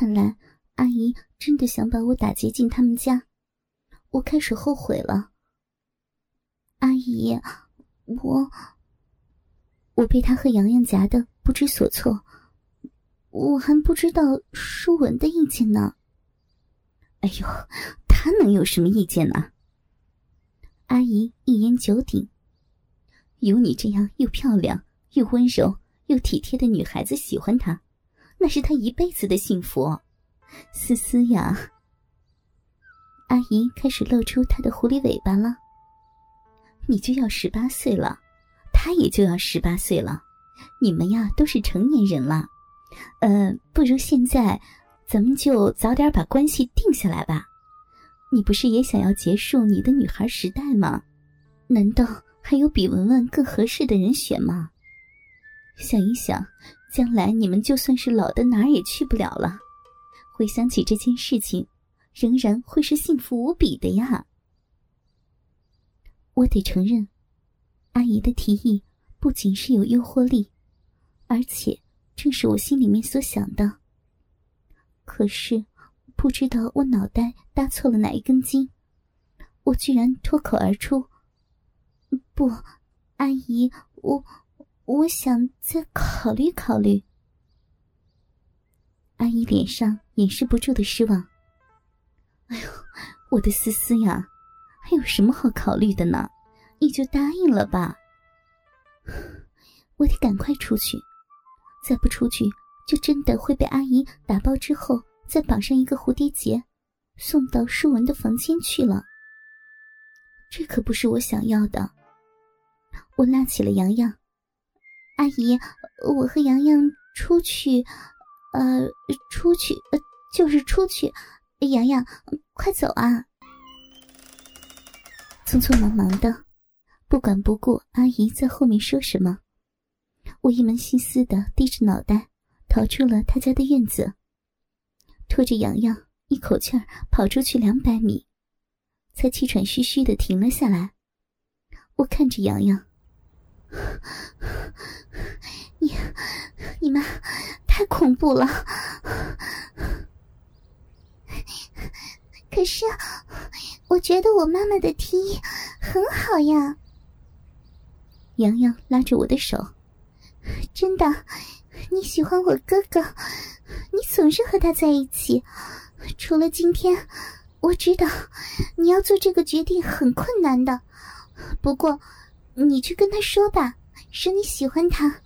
看来阿姨真的想把我打劫进他们家，我开始后悔了。阿姨，我我被他和洋洋夹的不知所措，我还不知道舒文的意见呢。哎呦，他能有什么意见呢？阿姨一言九鼎，有你这样又漂亮又温柔又体贴的女孩子喜欢他，那是他一辈子的幸福。思思呀，阿姨开始露出她的狐狸尾巴了。你就要十八岁了，他也就要十八岁了，你们呀都是成年人了。呃，不如现在，咱们就早点把关系定下来吧。你不是也想要结束你的女孩时代吗？难道还有比文文更合适的人选吗？想一想，将来你们就算是老的哪儿也去不了了，回想起这件事情，仍然会是幸福无比的呀。我得承认，阿姨的提议不仅是有诱惑力，而且正是我心里面所想的。可是，不知道我脑袋搭错了哪一根筋，我居然脱口而出：“不，阿姨，我我想再考虑考虑。”阿姨脸上掩饰不住的失望。哎呦，我的思思呀！还有什么好考虑的呢？你就答应了吧。我得赶快出去，再不出去，就真的会被阿姨打包之后再绑上一个蝴蝶结，送到舒文的房间去了。这可不是我想要的。我拉起了洋洋，阿姨，我和洋洋出去，呃，出去，呃，就是出去。洋洋，快走啊！匆匆忙忙的，不管不顾阿姨在后面说什么，我一门心思的低着脑袋逃出了他家的院子，拖着洋洋一口气儿跑出去两百米，才气喘吁吁的停了下来。我看着洋洋，你你们太恐怖了。可是，我觉得我妈妈的提议很好呀。洋洋拉着我的手，真的，你喜欢我哥哥，你总是和他在一起。除了今天，我知道你要做这个决定很困难的。不过，你去跟他说吧，说你喜欢他。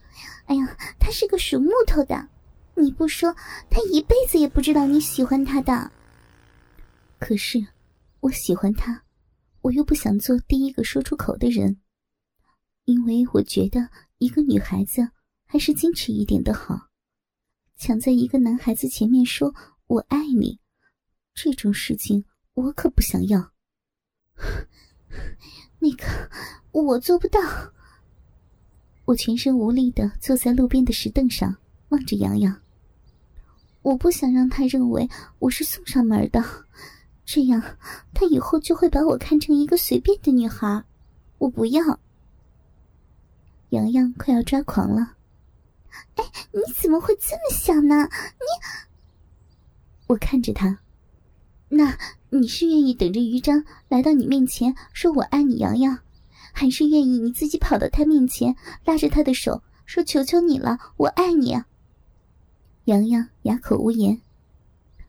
哎呀，他是个属木头的，你不说，他一辈子也不知道你喜欢他的。可是，我喜欢他，我又不想做第一个说出口的人，因为我觉得一个女孩子还是矜持一点的好。抢在一个男孩子前面说“我爱你”，这种事情我可不想要。那个，我做不到。我全身无力的坐在路边的石凳上，望着洋洋。我不想让他认为我是送上门的。这样，他以后就会把我看成一个随便的女孩。我不要。洋洋快要抓狂了。哎，你怎么会这么想呢？你……我看着他，那你是愿意等着于章来到你面前说我爱你，洋洋，还是愿意你自己跑到他面前拉着他的手说求求你了，我爱你？洋洋哑口无言。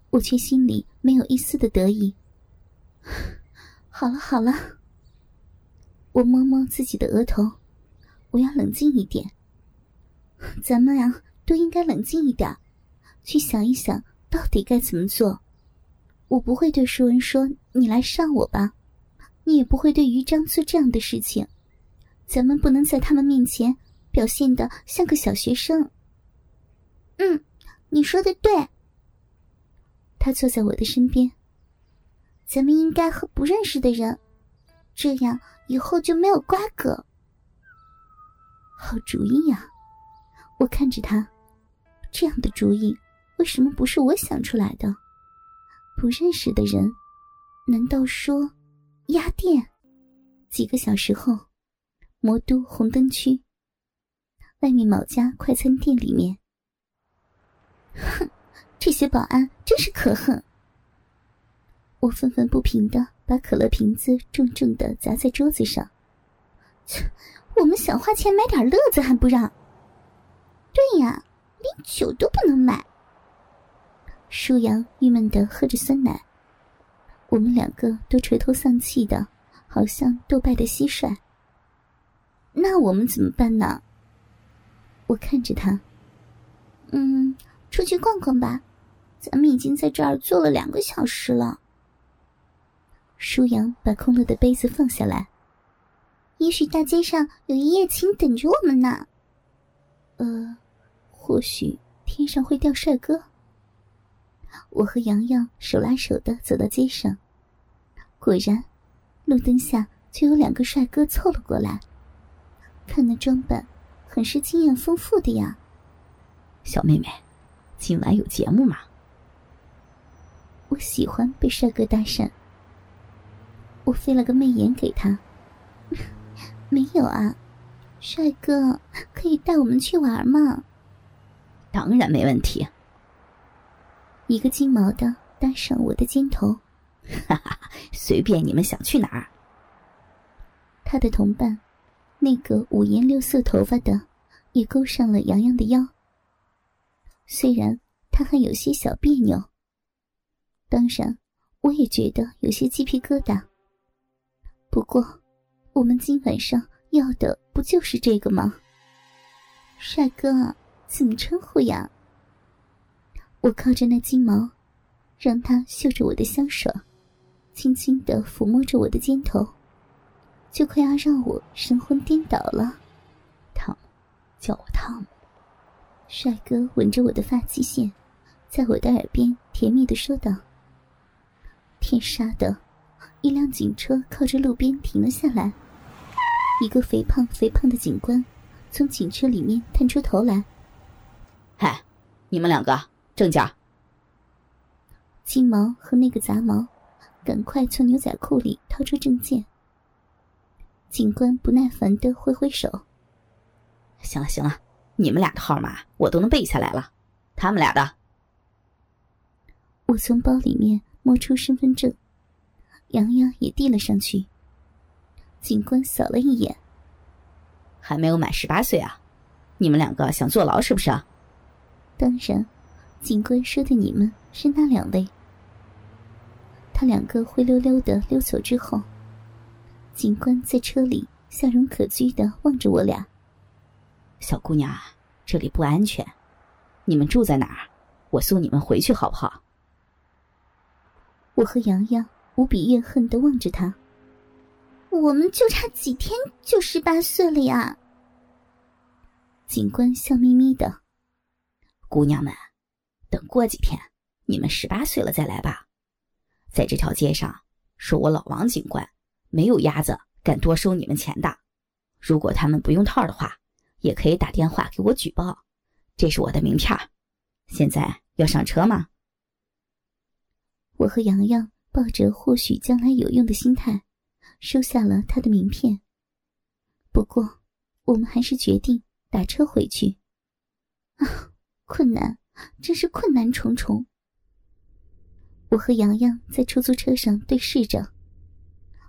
我却心里没有一丝的得意。好了好了，我摸摸自己的额头，我要冷静一点。咱们呀，都应该冷静一点，去想一想到底该怎么做。我不会对舒文说你来上我吧，你也不会对于章做这样的事情。咱们不能在他们面前表现的像个小学生。嗯，你说的对。他坐在我的身边。咱们应该和不认识的人，这样以后就没有瓜葛。好主意呀！我看着他，这样的主意为什么不是我想出来的？不认识的人，难道说压店？几个小时后，魔都红灯区外面某家快餐店里面，哼。这些保安真是可恨！我愤愤不平的把可乐瓶子重重的砸在桌子上。切，我们想花钱买点乐子还不让？对呀，连酒都不能买。舒阳郁闷的喝着酸奶，我们两个都垂头丧气的，好像斗败的蟋蟀。那我们怎么办呢？我看着他，嗯，出去逛逛吧，咱们已经在这儿坐了两个小时了。舒阳把空了的杯子放下来，也许大街上有一夜情等着我们呢。呃，或许天上会掉帅哥。我和洋洋手拉手的走到街上，果然，路灯下就有两个帅哥凑了过来。看那装扮，很是经验丰富的呀。小妹妹，今晚有节目吗？我喜欢被帅哥搭讪。我飞了个媚眼给他。没有啊，帅哥可以带我们去玩吗？当然没问题。一个金毛的搭上我的肩头，哈哈，随便你们想去哪儿。他的同伴。那个五颜六色头发的，也勾上了洋洋的腰。虽然他还有些小别扭，当然，我也觉得有些鸡皮疙瘩。不过，我们今晚上要的不就是这个吗？帅哥，怎么称呼呀？我靠着那金毛，让他嗅着我的香水，轻轻的抚摸着我的肩头。就快要让我神魂颠倒了，汤姆，叫我汤姆。帅哥吻着我的发际线，在我的耳边甜蜜的说道：“天杀的！”一辆警车靠着路边停了下来，一个肥胖肥胖的警官从警车里面探出头来：“嗨，你们两个证件。”金毛和那个杂毛，赶快从牛仔裤里掏出证件。警官不耐烦的挥挥手：“行了行了，你们俩的号码我都能背下来了，他们俩的。”我从包里面摸出身份证，洋洋也递了上去。警官扫了一眼：“还没有满十八岁啊，你们两个想坐牢是不是？”当然，警官说的“你们”是那两位。他两个灰溜溜的溜走之后。警官在车里笑容可掬的望着我俩。小姑娘，这里不安全，你们住在哪儿？我送你们回去好不好？我和洋洋无比怨恨的望着他。我们就差几天就十八岁了呀！警官笑眯眯的。姑娘们，等过几天你们十八岁了再来吧，在这条街上说我老王警官。没有鸭子敢多收你们钱的。如果他们不用套的话，也可以打电话给我举报。这是我的名片。现在要上车吗？我和洋洋抱着或许将来有用的心态，收下了他的名片。不过，我们还是决定打车回去。啊，困难，真是困难重重。我和洋洋在出租车上对视着。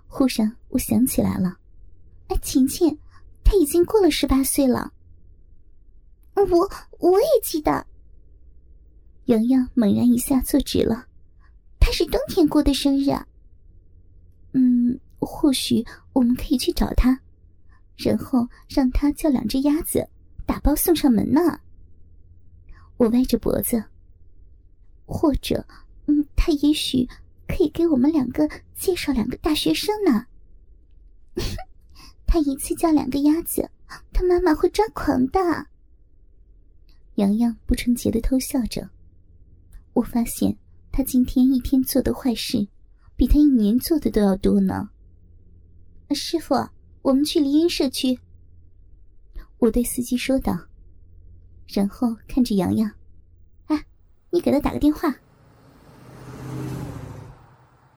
忽然，我想起来了，哎，晴晴，他已经过了十八岁了。我我也记得。洋洋猛然一下坐直了，他是冬天过的生日啊。嗯，或许我们可以去找他，然后让他叫两只鸭子打包送上门呢。我歪着脖子，或者，他也许。可以给我们两个介绍两个大学生呢。他一次叫两个鸭子，他妈妈会抓狂的。洋洋不纯洁的偷笑着。我发现他今天一天做的坏事，比他一年做的都要多呢。师傅，我们去梨荫社区。我对司机说道，然后看着洋洋：“哎，你给他打个电话。”